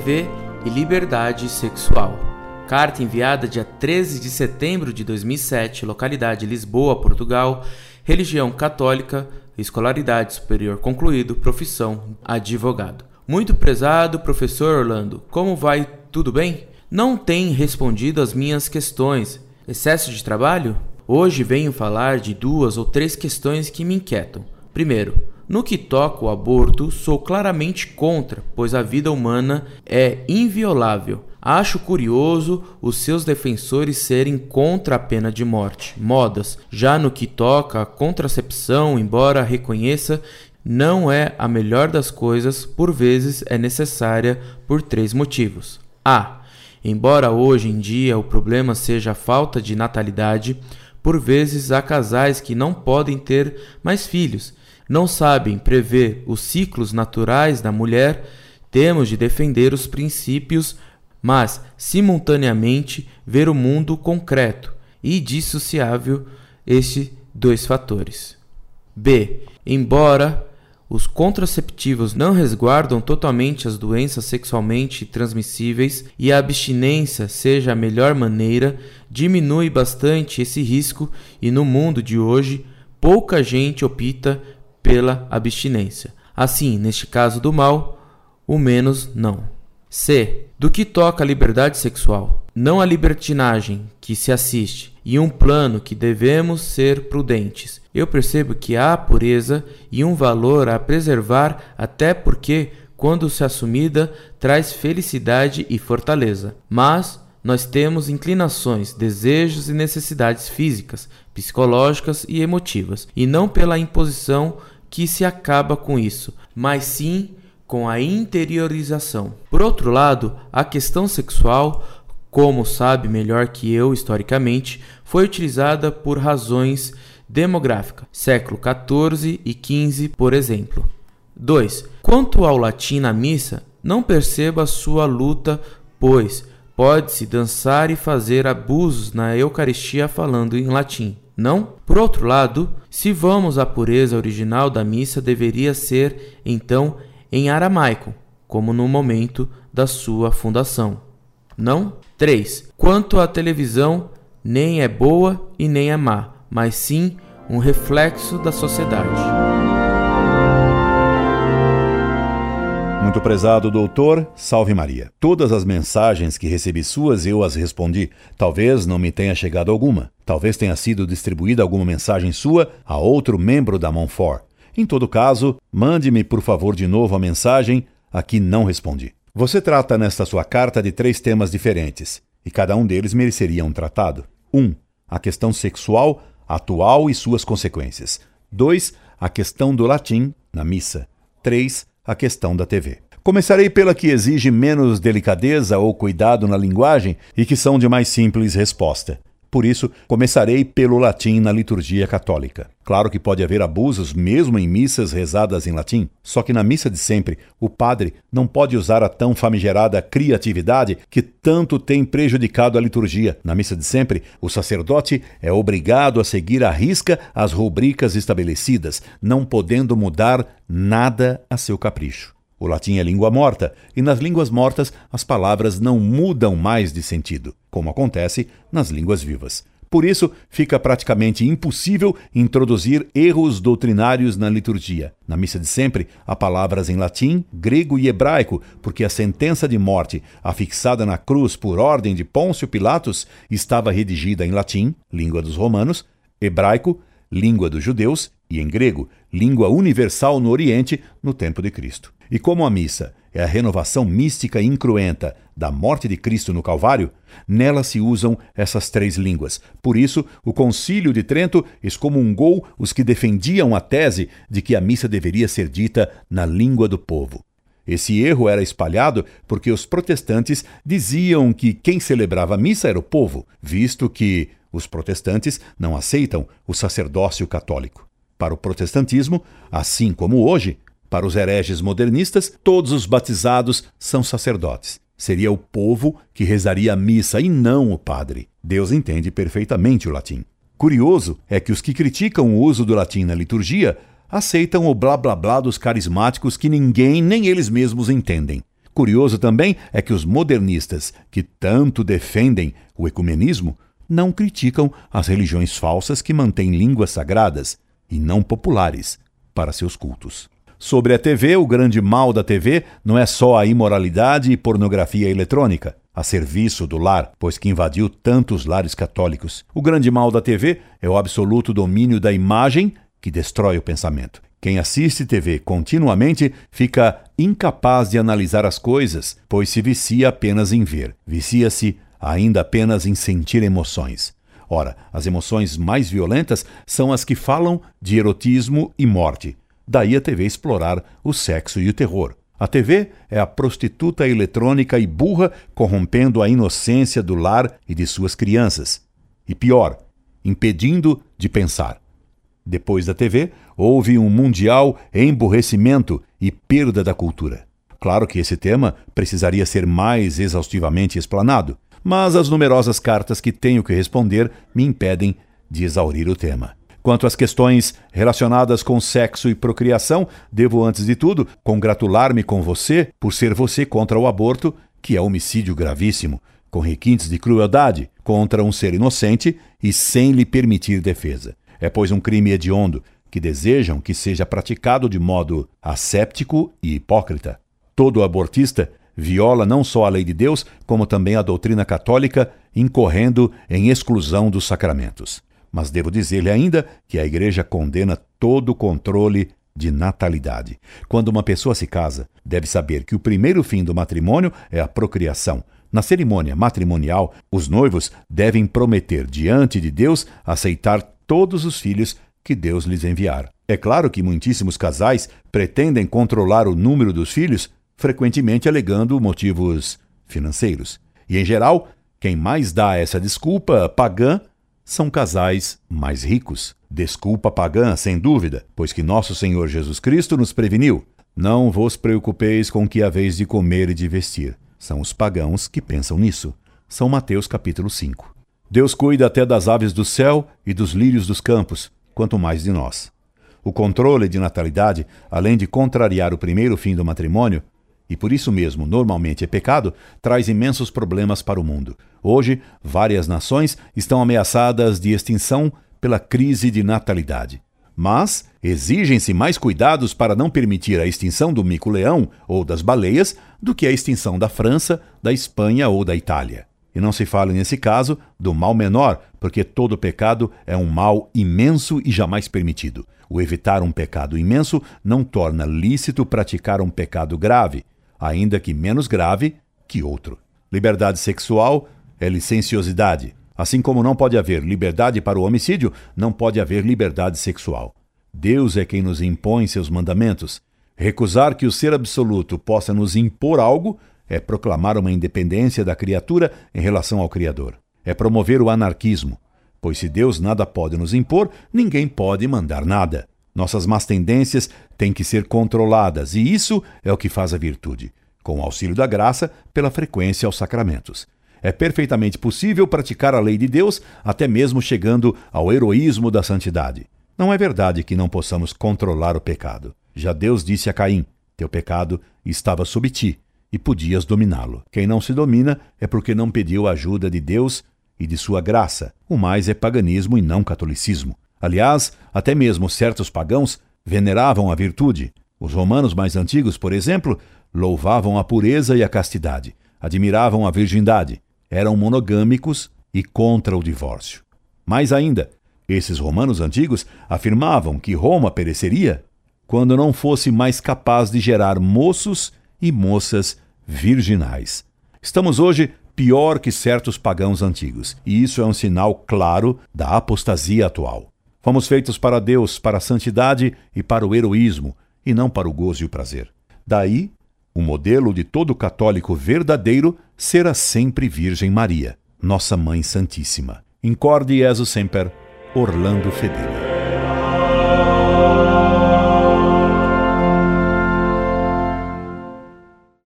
TV e liberdade sexual. Carta enviada dia 13 de setembro de 2007, localidade Lisboa, Portugal, religião católica, escolaridade superior concluído, profissão advogado. Muito prezado professor Orlando, como vai? Tudo bem? Não tem respondido às minhas questões. Excesso de trabalho? Hoje venho falar de duas ou três questões que me inquietam. Primeiro, no que toca ao aborto, sou claramente contra, pois a vida humana é inviolável. Acho curioso os seus defensores serem contra a pena de morte. Modas, já no que toca à contracepção, embora reconheça não é a melhor das coisas, por vezes é necessária por três motivos. A. Embora hoje em dia o problema seja a falta de natalidade, por vezes há casais que não podem ter mais filhos, não sabem prever os ciclos naturais da mulher, temos de defender os princípios, mas simultaneamente ver o mundo concreto e dissociável estes dois fatores. B. Embora os contraceptivos não resguardam totalmente as doenças sexualmente transmissíveis e a abstinência seja a melhor maneira, diminui bastante esse risco e no mundo de hoje pouca gente opta pela abstinência. Assim, neste caso do mal, o menos não. C. Do que toca a liberdade sexual, não a libertinagem que se assiste, e um plano que devemos ser prudentes. Eu percebo que há pureza e um valor a preservar, até porque, quando se assumida, traz felicidade e fortaleza. Mas nós temos inclinações, desejos e necessidades físicas, psicológicas e emotivas, e não pela imposição que se acaba com isso, mas sim com a interiorização. Por outro lado, a questão sexual, como sabe melhor que eu historicamente, foi utilizada por razões demográficas, século XIV e XV, por exemplo. 2. Quanto ao latim na missa, não perceba sua luta, pois pode-se dançar e fazer abusos na Eucaristia falando em latim. Não? Por outro lado, se vamos à pureza original da missa, deveria ser então em aramaico, como no momento da sua fundação. Não? 3. Quanto à televisão, nem é boa e nem é má, mas sim um reflexo da sociedade. Muito prezado doutor, salve Maria. Todas as mensagens que recebi suas eu as respondi. Talvez não me tenha chegado alguma. Talvez tenha sido distribuída alguma mensagem sua a outro membro da Monfort. Em todo caso, mande-me por favor de novo a mensagem a que não respondi. Você trata nesta sua carta de três temas diferentes, e cada um deles mereceria um tratado. 1. Um, a questão sexual atual e suas consequências. 2. A questão do latim na missa. 3 a questão da TV. Começarei pela que exige menos delicadeza ou cuidado na linguagem e que são de mais simples resposta. Por isso, começarei pelo latim na liturgia católica. Claro que pode haver abusos mesmo em missas rezadas em latim, só que na missa de sempre, o padre não pode usar a tão famigerada criatividade que tanto tem prejudicado a liturgia. Na missa de sempre, o sacerdote é obrigado a seguir à risca as rubricas estabelecidas, não podendo mudar nada a seu capricho. O latim é língua morta, e nas línguas mortas as palavras não mudam mais de sentido, como acontece nas línguas vivas. Por isso, fica praticamente impossível introduzir erros doutrinários na liturgia. Na missa de sempre, há palavras em latim, grego e hebraico, porque a sentença de morte, afixada na cruz por ordem de Pôncio Pilatos, estava redigida em latim, língua dos romanos, hebraico, língua dos judeus, e em grego, língua universal no Oriente, no tempo de Cristo. E como a missa é a renovação mística e incruenta da morte de Cristo no Calvário, nela se usam essas três línguas. Por isso, o Concílio de Trento excomungou os que defendiam a tese de que a missa deveria ser dita na língua do povo. Esse erro era espalhado porque os protestantes diziam que quem celebrava a missa era o povo, visto que os protestantes não aceitam o sacerdócio católico. Para o protestantismo, assim como hoje, para os hereges modernistas, todos os batizados são sacerdotes. Seria o povo que rezaria a missa e não o padre. Deus entende perfeitamente o latim. Curioso é que os que criticam o uso do latim na liturgia aceitam o blá blá blá dos carismáticos que ninguém, nem eles mesmos, entendem. Curioso também é que os modernistas, que tanto defendem o ecumenismo, não criticam as religiões falsas que mantêm línguas sagradas e não populares para seus cultos. Sobre a TV, o grande mal da TV não é só a imoralidade e pornografia eletrônica, a serviço do lar, pois que invadiu tantos lares católicos. O grande mal da TV é o absoluto domínio da imagem que destrói o pensamento. Quem assiste TV continuamente fica incapaz de analisar as coisas, pois se vicia apenas em ver. Vicia-se ainda apenas em sentir emoções. Ora, as emoções mais violentas são as que falam de erotismo e morte. Daí a TV explorar o sexo e o terror. A TV é a prostituta eletrônica e burra corrompendo a inocência do lar e de suas crianças. E pior, impedindo de pensar. Depois da TV, houve um mundial emburrecimento e perda da cultura. Claro que esse tema precisaria ser mais exaustivamente explanado, mas as numerosas cartas que tenho que responder me impedem de exaurir o tema. Quanto às questões relacionadas com sexo e procriação, devo, antes de tudo, congratular-me com você por ser você contra o aborto, que é homicídio gravíssimo, com requintes de crueldade contra um ser inocente e sem lhe permitir defesa. É, pois, um crime hediondo que desejam que seja praticado de modo asséptico e hipócrita. Todo abortista viola não só a lei de Deus, como também a doutrina católica, incorrendo em exclusão dos sacramentos. Mas devo dizer-lhe ainda que a Igreja condena todo o controle de natalidade. Quando uma pessoa se casa, deve saber que o primeiro fim do matrimônio é a procriação. Na cerimônia matrimonial, os noivos devem prometer diante de Deus aceitar todos os filhos que Deus lhes enviar. É claro que muitíssimos casais pretendem controlar o número dos filhos, frequentemente alegando motivos financeiros. E, em geral, quem mais dá essa desculpa pagã são casais mais ricos. Desculpa pagã, sem dúvida, pois que nosso Senhor Jesus Cristo nos preveniu: Não vos preocupeis com que haveis de comer e de vestir. São os pagãos que pensam nisso. São Mateus capítulo 5. Deus cuida até das aves do céu e dos lírios dos campos, quanto mais de nós. O controle de natalidade, além de contrariar o primeiro fim do matrimônio, e por isso mesmo normalmente é pecado, traz imensos problemas para o mundo. Hoje, várias nações estão ameaçadas de extinção pela crise de natalidade. Mas exigem-se mais cuidados para não permitir a extinção do mico-leão ou das baleias do que a extinção da França, da Espanha ou da Itália. E não se fale nesse caso do mal menor, porque todo pecado é um mal imenso e jamais permitido. O evitar um pecado imenso não torna lícito praticar um pecado grave, ainda que menos grave que outro. Liberdade sexual é licenciosidade. Assim como não pode haver liberdade para o homicídio, não pode haver liberdade sexual. Deus é quem nos impõe seus mandamentos. Recusar que o ser absoluto possa nos impor algo é proclamar uma independência da criatura em relação ao Criador. É promover o anarquismo, pois se Deus nada pode nos impor, ninguém pode mandar nada. Nossas más tendências têm que ser controladas, e isso é o que faz a virtude, com o auxílio da graça, pela frequência aos sacramentos. É perfeitamente possível praticar a lei de Deus, até mesmo chegando ao heroísmo da santidade. Não é verdade que não possamos controlar o pecado. Já Deus disse a Caim: Teu pecado estava sob ti, e podias dominá-lo. Quem não se domina é porque não pediu a ajuda de Deus e de sua graça. O mais é paganismo e não catolicismo. Aliás, até mesmo certos pagãos veneravam a virtude. Os romanos mais antigos, por exemplo, louvavam a pureza e a castidade, admiravam a virgindade, eram monogâmicos e contra o divórcio. Mais ainda, esses romanos antigos afirmavam que Roma pereceria quando não fosse mais capaz de gerar moços e moças virginais. Estamos hoje pior que certos pagãos antigos, e isso é um sinal claro da apostasia atual. Fomos feitos para Deus, para a santidade e para o heroísmo, e não para o gozo e o prazer. Daí, o modelo de todo católico verdadeiro será sempre Virgem Maria, nossa Mãe Santíssima. Incorde Jesus Semper, Orlando Fedeli.